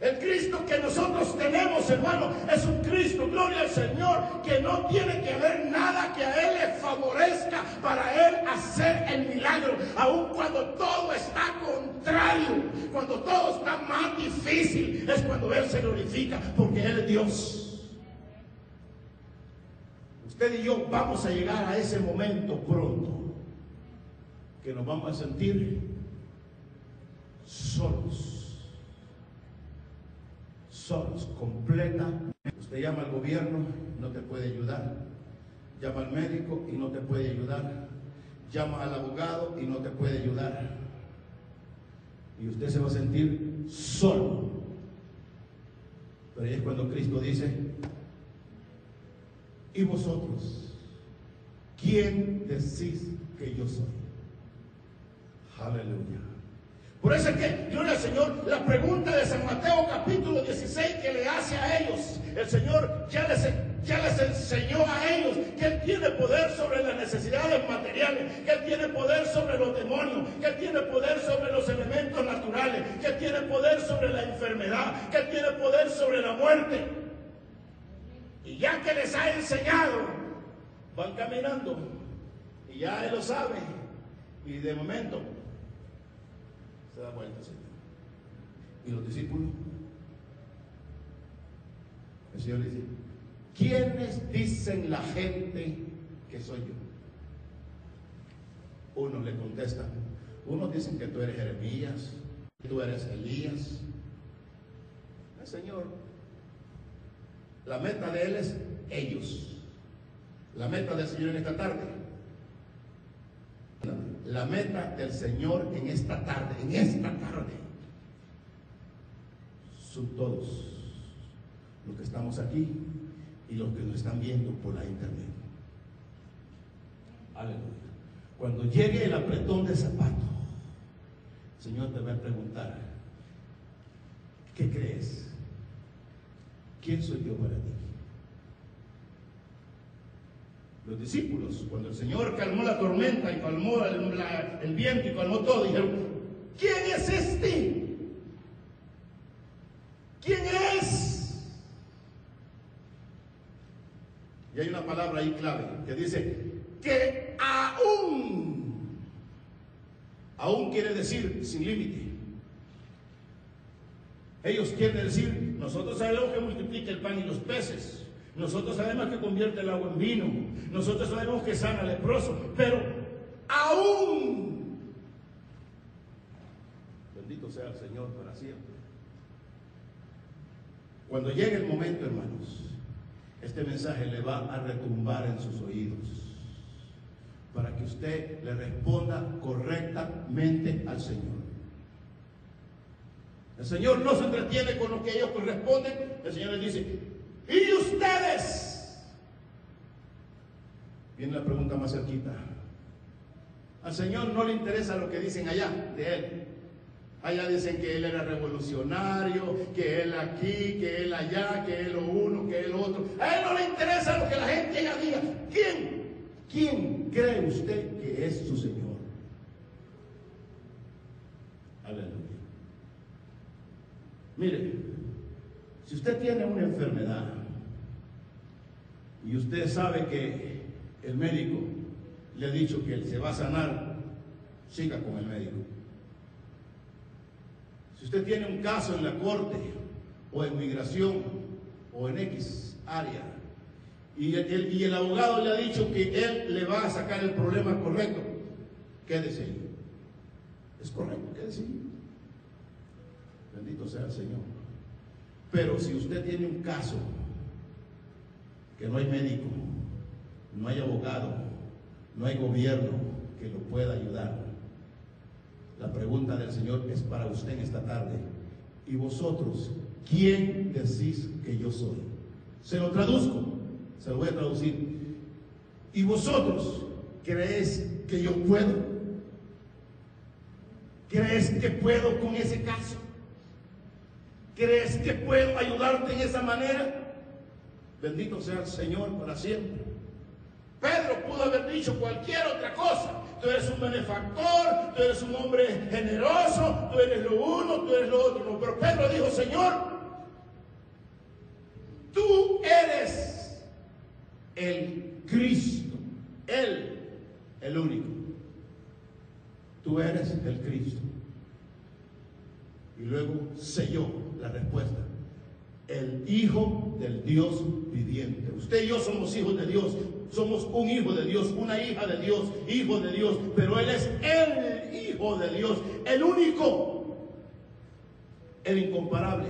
El Cristo que nosotros tenemos, hermano, es un Cristo, gloria al Señor, que no tiene que ver nada que a Él le favorezca para Él hacer el milagro, aun cuando todo está contrario, cuando todo está más difícil, es cuando Él se glorifica, porque Él es Dios. Usted y yo vamos a llegar a ese momento pronto, que nos vamos a sentir solos solos, completamente. Usted llama al gobierno, no te puede ayudar. Llama al médico y no te puede ayudar. Llama al abogado y no te puede ayudar. Y usted se va a sentir solo. Pero ahí es cuando Cristo dice, ¿y vosotros? ¿Quién decís que yo soy? Aleluya. Por eso es que, gloria al Señor, la pregunta de San Mateo capítulo 16 que le hace a ellos, el Señor ya les, ya les enseñó a ellos que Él tiene poder sobre las necesidades materiales, que Él tiene poder sobre los demonios, que Él tiene poder sobre los elementos naturales, que Él tiene poder sobre la enfermedad, que Él tiene poder sobre la muerte. Y ya que les ha enseñado, van caminando y ya Él lo sabe. Y de momento se da vuelta, Señor. Y los discípulos, el Señor dice, ¿quiénes dicen la gente que soy yo? Unos le contestan, unos dicen que tú eres Jeremías, que tú eres Elías. El Señor, la meta de Él es ellos. La meta del Señor en esta tarde la meta del Señor en esta tarde, en esta tarde, son todos los que estamos aquí y los que nos están viendo por la internet. Aleluya. Cuando llegue el apretón de zapato, el Señor te va a preguntar, ¿qué crees? ¿Quién soy yo para ti? Los discípulos, cuando el Señor calmó la tormenta y calmó el, viento y calmó todo, dijeron, ¿quién es este? ¿Quién es? Y hay una palabra ahí clave que dice que aún, aún quiere decir sin límite. Ellos quieren decir, nosotros sabemos que multiplica el pan y los peces. Nosotros sabemos que convierte el agua en vino. Nosotros sabemos que sana al leproso. Pero aún, bendito sea el Señor para siempre. Cuando llegue el momento, hermanos, este mensaje le va a retumbar en sus oídos para que usted le responda correctamente al Señor. El Señor no se entretiene con lo que ellos corresponden. El Señor les dice, ¿Y ustedes? Viene la pregunta más cerquita. Al Señor no le interesa lo que dicen allá de Él. Allá dicen que Él era revolucionario, que Él aquí, que Él allá, que Él lo uno, que Él lo otro. A Él no le interesa lo que la gente allá diga. ¿Quién? ¿quién cree usted que es su Señor? Aleluya. Mire, si usted tiene una enfermedad y usted sabe que el médico le ha dicho que se va a sanar, siga con el médico. Si usted tiene un caso en la corte o en migración o en X área y el, y el abogado le ha dicho que él le va a sacar el problema correcto, quédese. Es correcto, quédese. Bendito sea el Señor. Pero si usted tiene un caso que no hay médico, no hay abogado, no hay gobierno que lo pueda ayudar, la pregunta del Señor es para usted en esta tarde. ¿Y vosotros quién decís que yo soy? Se lo traduzco, se lo voy a traducir. ¿Y vosotros creéis que yo puedo? ¿Crees que puedo con ese caso? ¿Crees que puedo ayudarte en esa manera? Bendito sea el Señor para siempre. Pedro pudo haber dicho cualquier otra cosa. Tú eres un benefactor, tú eres un hombre generoso, tú eres lo uno, tú eres lo otro. Pero Pedro dijo, Señor, tú eres el Cristo, Él, el único. Tú eres el Cristo. Y luego selló la respuesta. El Hijo del Dios viviente. Usted y yo somos hijos de Dios. Somos un hijo de Dios, una hija de Dios, hijo de Dios. Pero Él es el Hijo de Dios, el único, el incomparable.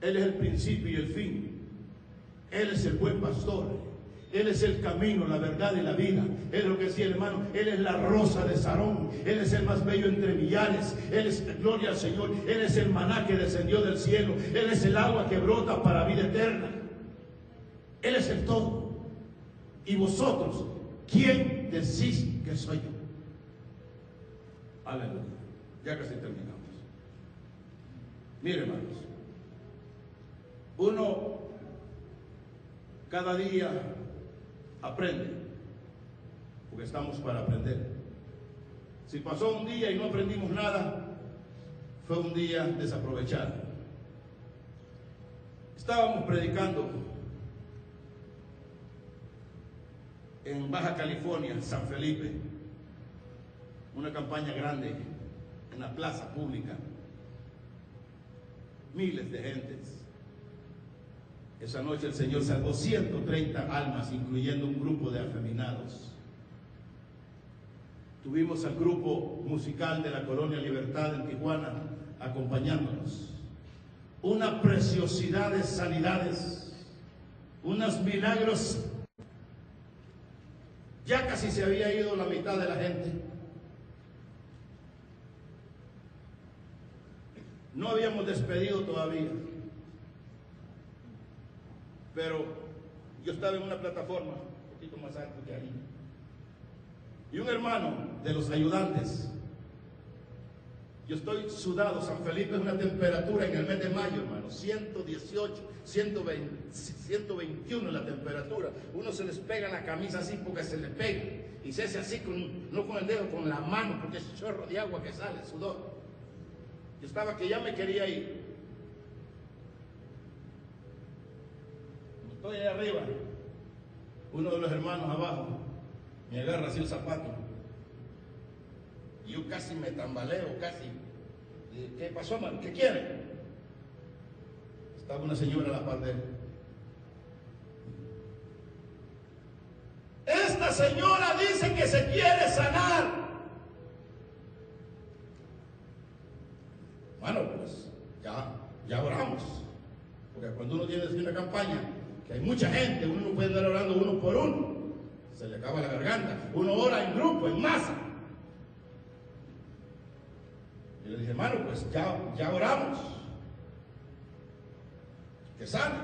Él es el principio y el fin. Él es el buen pastor. Él es el camino, la verdad y la vida. Es lo que decía hermano. Él es la rosa de Sarón. Él es el más bello entre millares. Él es gloria al Señor. Él es el maná que descendió del cielo. Él es el agua que brota para vida eterna. Él es el todo. Y vosotros, ¿quién decís que soy yo? Aleluya. Ya casi terminamos. Mire, hermanos. Uno cada día aprende, porque estamos para aprender. Si pasó un día y no aprendimos nada, fue un día desaprovechado. Estábamos predicando en Baja California, San Felipe, una campaña grande en la plaza pública, miles de gentes. Esa noche el Señor salvó 130 almas, incluyendo un grupo de afeminados. Tuvimos al grupo musical de la Colonia Libertad en Tijuana acompañándonos. Una preciosidad de sanidades, unos milagros. Ya casi se había ido la mitad de la gente. No habíamos despedido todavía. Pero yo estaba en una plataforma, un poquito más alto que ahí. Y un hermano de los ayudantes, yo estoy sudado, San Felipe es una temperatura en el mes de mayo, hermano, 118, 120, 121 la temperatura. Uno se les pega la camisa así porque se le pega. Y se hace así, con, no con el dedo, con la mano, porque es chorro de agua que sale, sudor. Yo estaba que ya me quería ir. Estoy allá arriba. Uno de los hermanos abajo me agarra así el zapato. Yo casi me tambaleo, casi. ¿Qué pasó, man? ¿Qué quiere? Estaba una señora a la par de él. Esta señora dice que se quiere sanar. Bueno, pues ya, ya oramos. Porque cuando uno tiene una campaña, que hay mucha gente, uno no puede andar orando uno por uno. Se le acaba la garganta. Uno ora en grupo, en masa. Y le dije, hermano, pues ya, ya oramos. Que sane.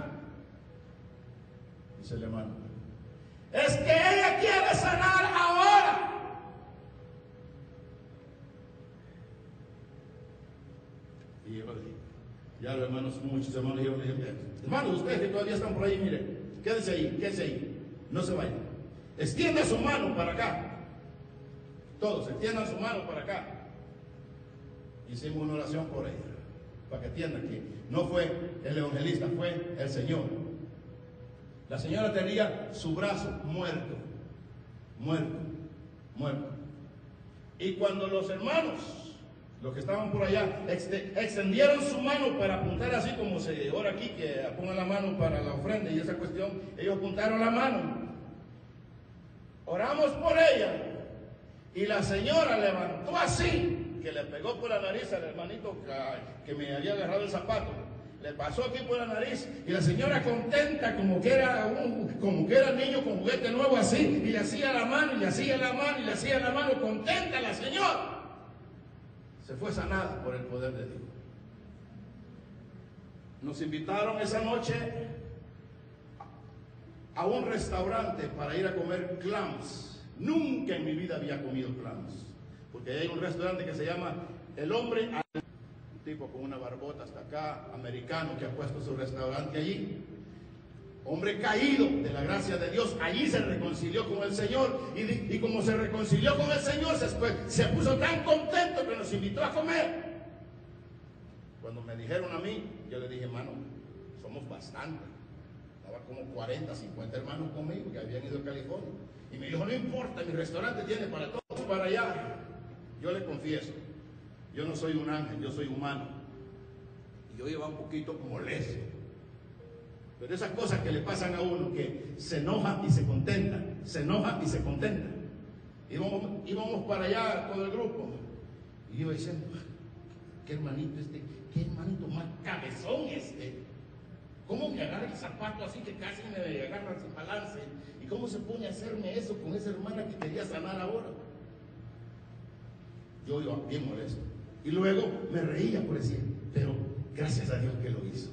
Dice el hermano. Es que ella quiere sanar ahora. Y yo le dije, ya los hermanos, muchos hermanos, hermanos, ustedes que todavía están por ahí, miren, quédense ahí, quédense ahí, no se vayan. extienda su mano para acá. Todos, extiendan su mano para acá. Hicimos una oración por ella, para que entiendan que no fue el evangelista, fue el Señor. La señora tenía su brazo muerto, muerto, muerto. Y cuando los hermanos, los que estaban por allá, extendieron su mano para apuntar así como se ora aquí, que pongan la mano para la ofrenda y esa cuestión, ellos apuntaron la mano. Oramos por ella. Y la señora levantó así, que le pegó por la nariz al hermanito que me había agarrado el zapato le pasó aquí por la nariz y la señora contenta como que era un como que era niño con juguete nuevo así y le hacía la mano y le hacía la mano y le hacía la mano contenta la señora se fue sanada por el poder de Dios nos invitaron esa noche a un restaurante para ir a comer clams nunca en mi vida había comido clams porque hay un restaurante que se llama el hombre tipo con una barbota hasta acá, americano, que ha puesto su restaurante allí. Hombre caído de la gracia de Dios, allí se reconcilió con el Señor y, como se reconcilió con el Señor, se, puso tan contento que nos invitó a comer. Cuando me dijeron a mí, yo le dije, hermano, somos bastantes. Estaba como 40, 50 hermanos conmigo que habían ido a California. Y me dijo, no importa, mi restaurante tiene para todos, para allá. Yo le confieso, yo no soy un ángel, yo soy humano. Y yo iba un poquito molesto. Pero esas cosas que le pasan a uno, que se enoja y se contenta, se enoja y se contenta. Íbamos, íbamos para allá todo el grupo. Y yo diciendo, qué hermanito este, qué hermanito más cabezón este. ¿Cómo me agarra el zapato así que casi me agarra sin balance? ¿Y cómo se pone a hacerme eso con esa hermana que quería sanar ahora? Yo iba bien molesto. Y luego me reía por decir, pero gracias a Dios que lo hizo.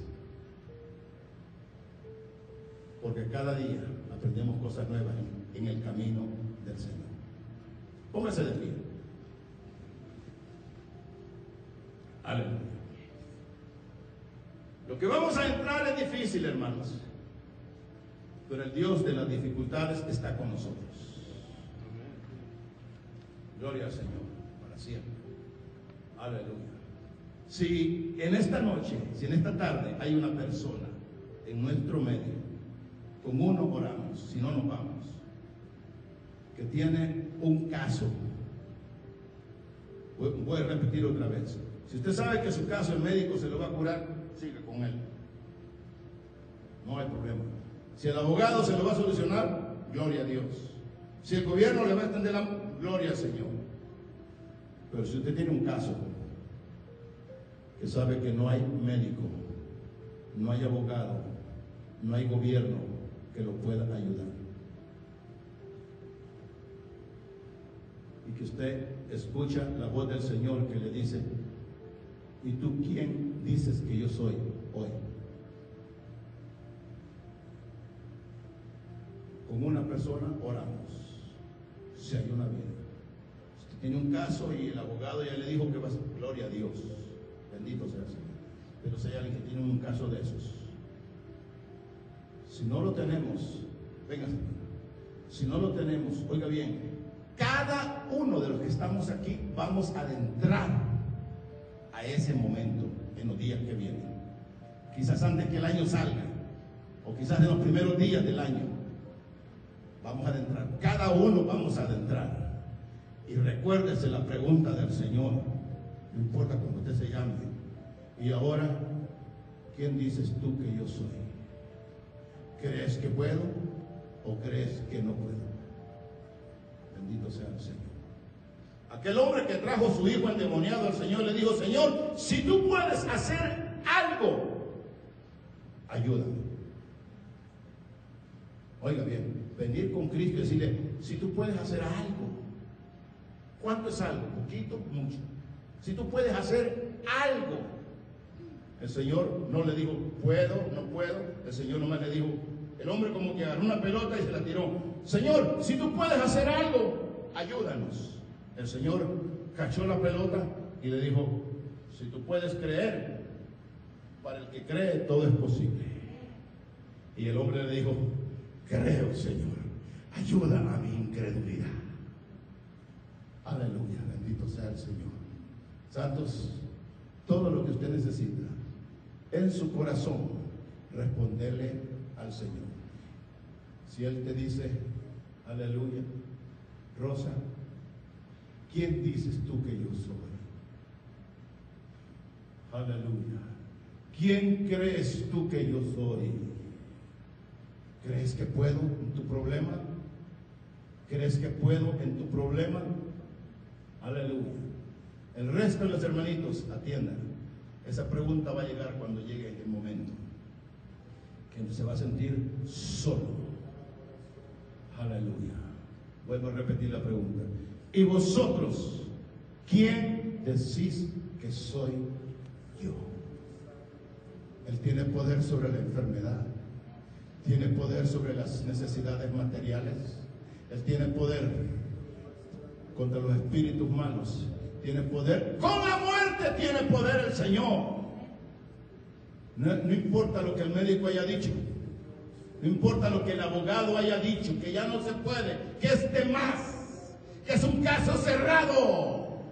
Porque cada día aprendemos cosas nuevas en, el camino del Señor. Póngase de pie. Aleluya. Lo que vamos a entrar es difícil, hermanos. Pero el Dios de las dificultades está con nosotros. Gloria al Señor, para siempre. Aleluya. Si en esta noche, si en esta tarde hay una persona en nuestro medio, con uno oramos, si no nos vamos, que tiene un caso, voy a repetir otra vez. Si usted sabe que su caso el médico se lo va a curar, siga con él. No hay problema. Si el abogado se lo va a solucionar, gloria a Dios. Si el gobierno le va a extender la gloria al Señor. Pero si usted tiene un caso que sabe que no hay médico, no hay abogado, no hay gobierno que lo pueda ayudar. Y que usted escucha la voz del Señor que le dice, ¿y tú quién dices que yo soy hoy? Con una persona oramos, si hay una vida. Usted tiene un caso y el abogado ya le dijo que va a ser gloria a Dios. Bendito sea el Señor. Pero si hay alguien que tiene un caso de esos, si no lo tenemos, venga, si no lo tenemos, oiga bien, cada uno de los que estamos aquí vamos a adentrar a ese momento en los días que vienen. Quizás antes que el año salga, o quizás en los primeros días del año, vamos a adentrar. Cada uno vamos a adentrar. Y recuérdese la pregunta del Señor, no importa cómo usted se llame, y ahora, ¿quién dices tú que yo soy? ¿Crees que puedo o crees que no puedo? Bendito sea el Señor. Aquel hombre que trajo su hijo endemoniado al Señor le dijo, Señor, si tú puedes hacer algo, ayúdame. Oiga bien, venir con Cristo y decirle, si tú puedes hacer algo, ¿cuánto es algo? ¿Poquito? Mucho. Si tú puedes hacer algo, el Señor no le dijo, puedo, no puedo. El Señor nomás le dijo, el hombre como que agarró una pelota y se la tiró. Señor, si tú puedes hacer algo, ayúdanos. El Señor cachó la pelota y le dijo, si tú puedes creer, para el que cree todo es posible. Y el hombre le dijo, creo, Señor, ayuda a mi incredulidad. Aleluya, bendito sea el Señor. Santos, todo lo que usted necesita en su corazón, responderle al Señor. Si Él te dice, aleluya, Rosa, ¿quién dices tú que yo soy? Aleluya. ¿Quién crees tú que yo soy? ¿Crees que puedo en tu problema? ¿Crees que puedo en tu problema? Aleluya. El resto de los hermanitos atiendan. Esa pregunta va a llegar cuando llegue el momento. Que se va a sentir solo. Aleluya. Vuelvo a repetir la pregunta. ¿Y vosotros quién decís que soy yo? Él tiene poder sobre la enfermedad. Tiene poder sobre las necesidades materiales. Él tiene poder contra los espíritus malos. Tiene poder. Con la muerte tiene poder el Señor. No, importa lo que el médico haya dicho. No importa lo que el abogado haya dicho, que ya no se puede, que es de más, que es un caso cerrado.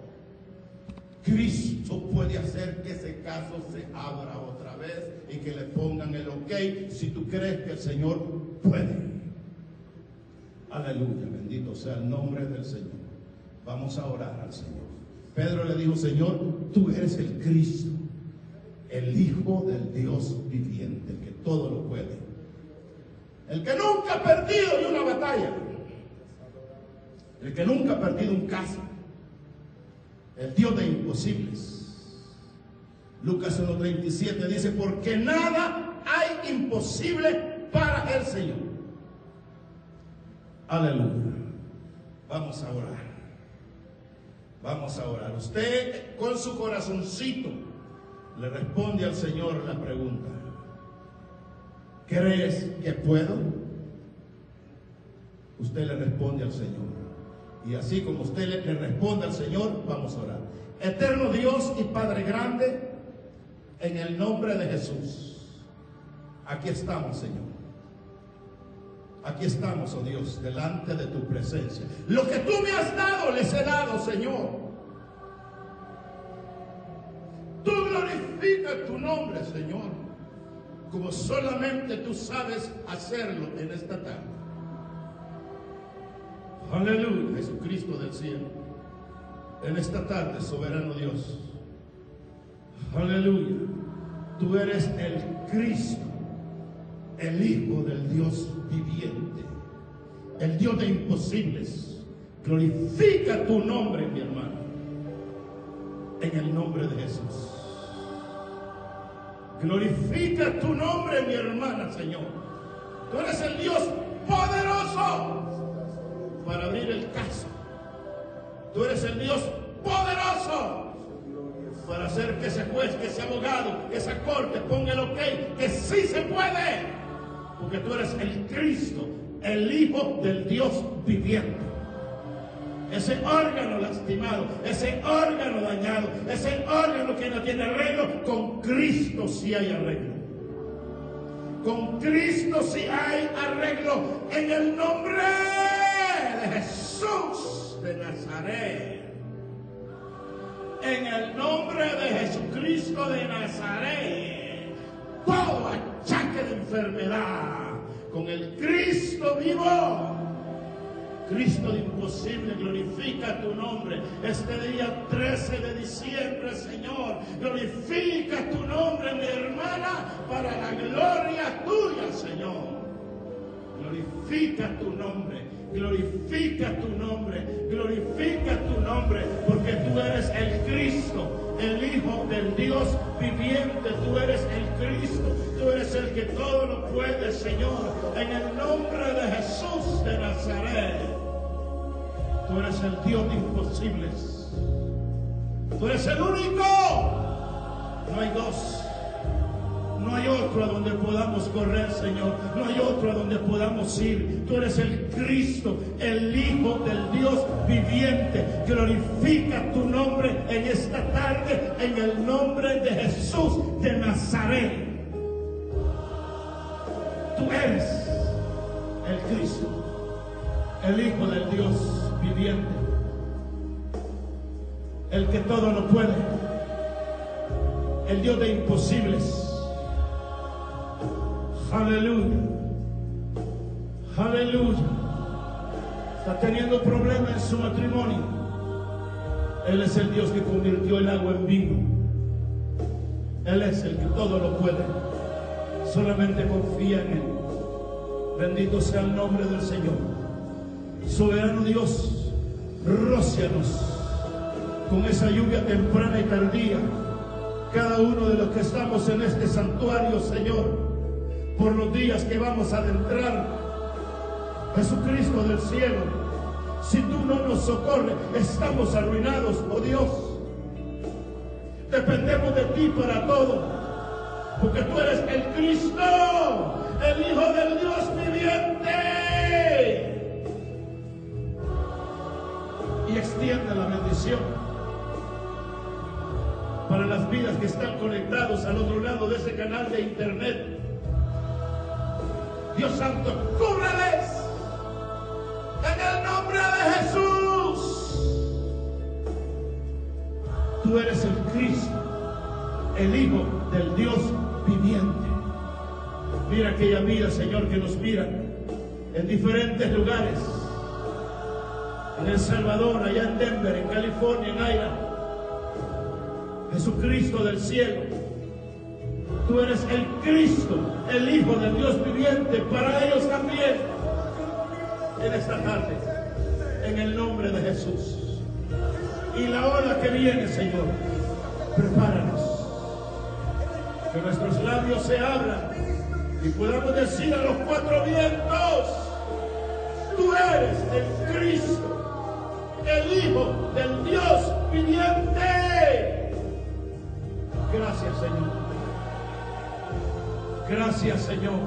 Cristo puede hacer que ese caso se abra otra vez y que le pongan el ok si tú crees que el Señor puede. Aleluya, bendito sea el nombre del Señor. Vamos a orar al Señor. Pedro le dijo, Señor, tú eres el Cristo, el Hijo del Dios viviente, el que todo lo puede. El que nunca ha perdido ni una batalla. El que nunca ha perdido un caso. El Dios de imposibles. Lucas 1.37 dice, porque nada hay imposible para el Señor. Aleluya. Vamos a orar. Vamos a orar. Usted con su corazoncito le responde al Señor la pregunta. ¿Crees que puedo? Usted le responde al Señor. Y así como usted le, responde al Señor, vamos a orar. Eterno Dios y Padre grande, en el nombre de Jesús, aquí estamos, Señor. Aquí estamos, oh Dios, delante de tu presencia. Lo que tú me has dado, les he dado, Señor. Glorifica tu nombre, Señor, como solamente tú sabes hacerlo en esta tarde. Aleluya, Jesucristo del cielo. En esta tarde, soberano Dios. Aleluya. Tú eres el Cristo, el Hijo del Dios viviente, el Dios de imposibles. Glorifica tu nombre, mi hermano. En el nombre de Jesús. Glorifica tu nombre, mi hermana, Señor. Tú eres el Dios poderoso para abrir el caso. Tú eres el Dios poderoso para hacer que ese juez, que ese abogado, que esa corte ponga el ok, que sí se puede. Porque tú eres el Cristo, el Hijo del Dios viviente. Ese órgano lastimado, ese órgano dañado, ese órgano que no tiene arreglo, con Cristo sí hay arreglo. Con Cristo sí hay arreglo en el nombre de Jesús de Nazaret. En el nombre de Jesucristo de Nazaret. Todo achaque de enfermedad con el Cristo vivo. Cristo de imposible, glorifica tu nombre. Este día 13 de diciembre, Señor, glorifica tu nombre, mi hermana, para la gloria tuya, Señor. Glorifica tu nombre, glorifica tu nombre, glorifica tu nombre, porque tú eres el Cristo, el Hijo del Dios viviente, tú eres el Cristo, tú eres el que todo lo puede, Señor, en el nombre de Jesús de Nazaret. Tú eres el Dios de imposibles. Tú eres el único. No hay dos. No hay otro a donde podamos correr, Señor. No hay otro a donde podamos ir. Tú eres el Cristo, el Hijo del Dios viviente. Glorifica tu nombre en esta tarde, en el nombre de Jesús de Nazaret. Tú eres el Cristo. el Hijo del Dios viviente, el que todo lo puede, el Dios de imposibles. Aleluya. Aleluya. Está teniendo problemas en su matrimonio. Él es el Dios que convirtió el agua en vino. Él es el que todo lo puede. Solamente confía en Él. Bendito sea el nombre del Señor. Soberano Dios, rócianos con esa lluvia temprana y tardía. Cada uno de los que estamos en este santuario, Señor por los días que vamos a adentrar. Jesucristo del cielo, si tú no nos socorres, estamos arruinados, oh Dios. Dependemos de ti para todo, porque tú eres el Cristo, el Hijo del Dios viviente. Extiende la bendición para las vidas que están conectados al otro lado de ese canal de internet Dios Santo, cúbrales en el nombre de Jesús. Tú eres el Cristo, el Hijo del Dios viviente. Mira aquella vida, Señor, que nos mira en diferentes lugares. En El Salvador, allá en Denver, en California, en Aira. Jesucristo del cielo Tú eres el Cristo, el Hijo del Dios viviente, para ellos también. En esta tarde, en el nombre de Jesús. Y la hora que viene, Señor, prepáranos. Que nuestros labios se abran y podamos decir a los cuatro vientos, tú eres el Cristo, el Hijo del Dios viviente. Gracias, Señor. Gracias Señor.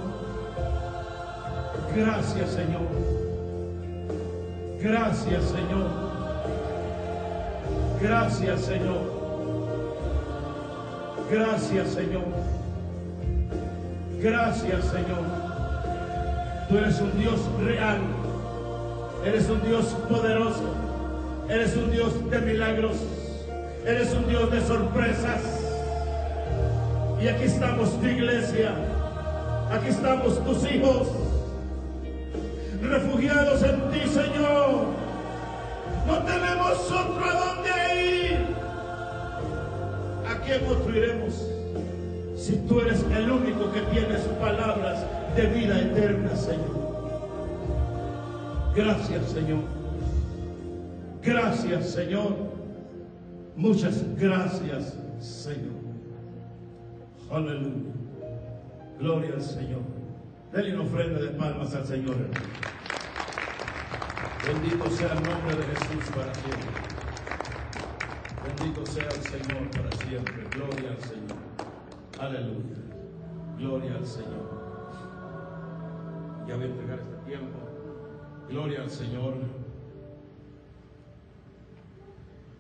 Gracias Señor. Gracias Señor. Gracias Señor. Gracias Señor. Gracias Señor. Tú eres un Dios real. Eres un Dios poderoso. Eres un Dios de milagros. Eres un Dios de sorpresas. Y aquí estamos tu iglesia. Aquí estamos tus hijos, refugiados en ti, Señor. No tenemos otro a dónde ir. ¿A quién otro iremos? Si tú eres el único que tienes palabras de vida eterna, Señor. Gracias, Señor. Gracias, Señor. Muchas gracias, Señor. Aleluya. Gloria al Señor. Denle una ofrenda de palmas al Señor. Bendito sea el nombre de Jesús para siempre. Bendito sea el Señor para siempre. Gloria al Señor. Aleluya. Gloria al Señor. Ya voy a entregar este tiempo. Gloria al Señor.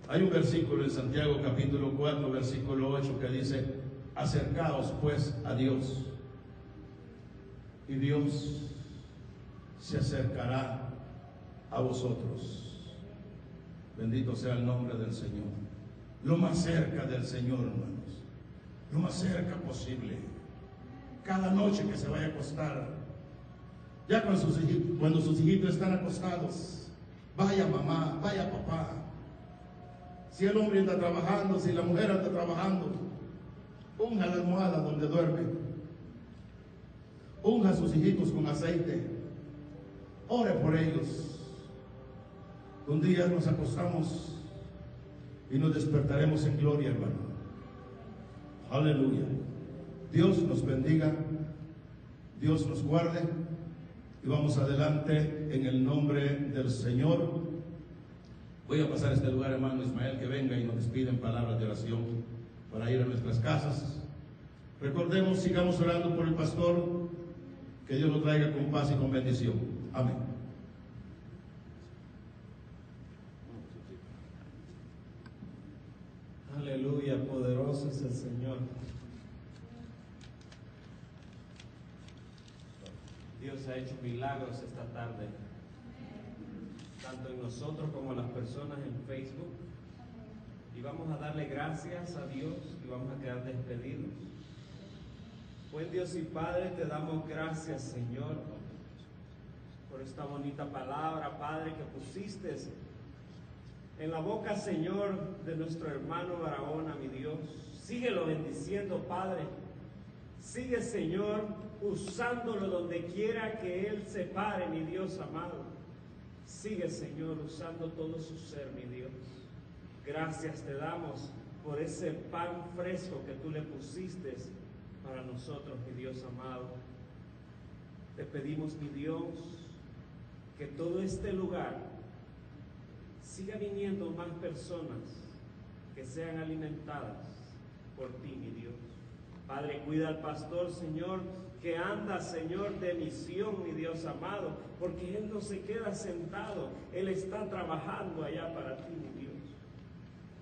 Hay un versículo en Santiago capítulo 4, versículo 8 que dice, acercaos pues a Dios y Dios se acercará a vosotros. Bendito sea el nombre del Señor. Lo más cerca del Señor, hermanos. Lo más cerca posible. Cada noche que se vaya a acostar. Ya cuando sus, cuando sus hijitos están acostados. Vaya mamá, vaya papá. Si el hombre anda trabajando, si la mujer anda trabajando, ponga la almohada donde duerme unja a sus hijitos con aceite, ore por ellos. Un día nos acostamos y nos despertaremos en gloria, hermano. Aleluya. Dios nos bendiga, Dios nos guarde y vamos adelante en el nombre del Señor. Voy a pasar a este lugar, hermano Ismael, que venga y nos despiden palabras de oración para ir a nuestras casas. Recordemos, sigamos orando por el pastor que Dios lo traiga con paz y con bendición. Amén. Aleluya, poderoso es el Señor. Dios ha hecho milagros esta tarde. Tanto en nosotros como en las personas en Facebook. Y vamos a darle gracias a Dios y vamos a quedar despedidos. Buen Dios y Padre, te damos gracias, Señor, por esta bonita palabra, Padre, que pusiste en la boca, Señor, de nuestro hermano Barahona, mi Dios. Síguelo bendiciendo, Padre. Sigue, Señor, usándolo donde quiera que Él se pare, mi Dios amado. Sigue, Señor, usando todo su ser, mi Dios. Gracias te damos por ese pan fresco que tú le pusiste para nosotros, mi Dios amado. Te pedimos, mi Dios, que todo este lugar siga viniendo más personas que sean alimentadas por ti, mi Dios. Padre, cuida al pastor, Señor, que anda, Señor, de misión, mi Dios amado, porque Él no se queda sentado, Él está trabajando allá para ti, mi Dios.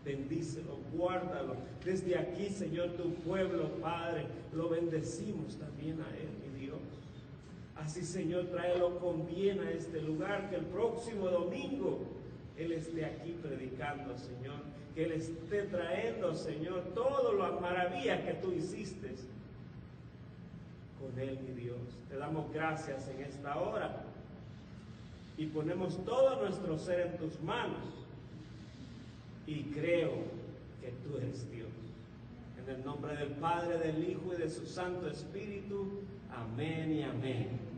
Bendícelo, guárdalo. Desde aquí, Señor, tu pueblo, Padre, lo bendecimos también a Él, mi Dios. Así, Señor, tráelo con bien a este lugar, que el próximo domingo Él esté aquí predicando, Señor que Él esté trayendo, Señor, todas las maravillas que tú hiciste con Él, mi Dios. Te damos gracias en esta hora y ponemos todo nuestro ser en tus manos y creo que tú eres Dios. En el nombre del Padre, del Hijo y de su Santo Espíritu. Amén y amén.